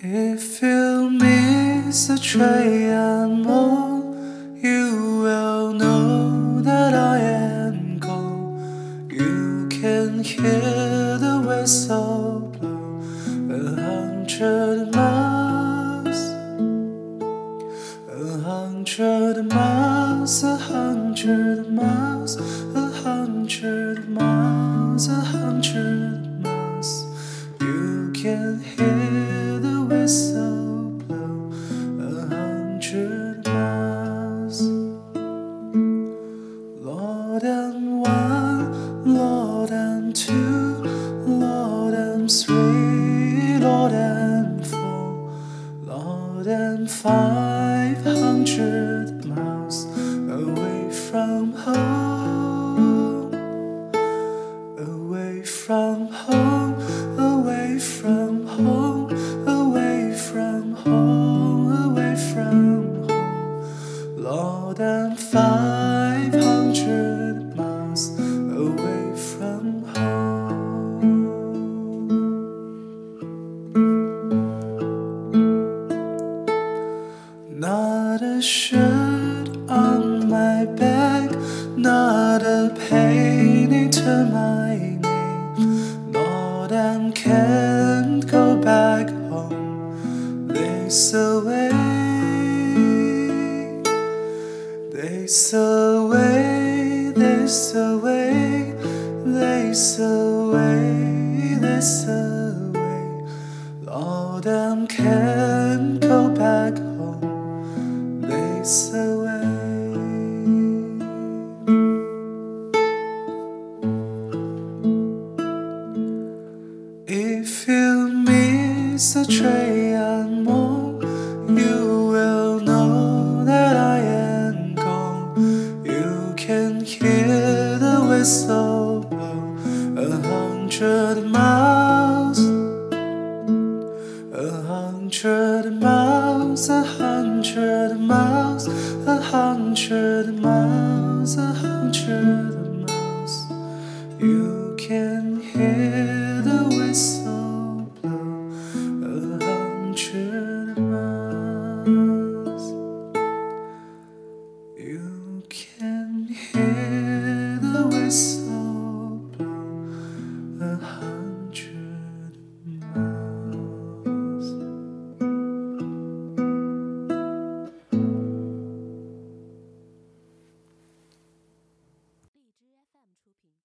If you miss a train more, you will know that I am gone. You can hear the whistle blow a hundred miles, a hundred miles, a hundred miles, a hundred miles, a hundred miles. You can hear Three, Lord and four, Lord and five hundred miles away from home, away from home, away from home, away from home, away from home. Lord, I'm five Not a shirt on my back, not a penny to my name. Lord, I can't go back home this away. This away, this away, this away, this away. Miss a train more, you will know that I am gone. You can hear the whistle blow a hundred miles, a hundred miles, a hundred miles, a hundred miles, a hundred miles. You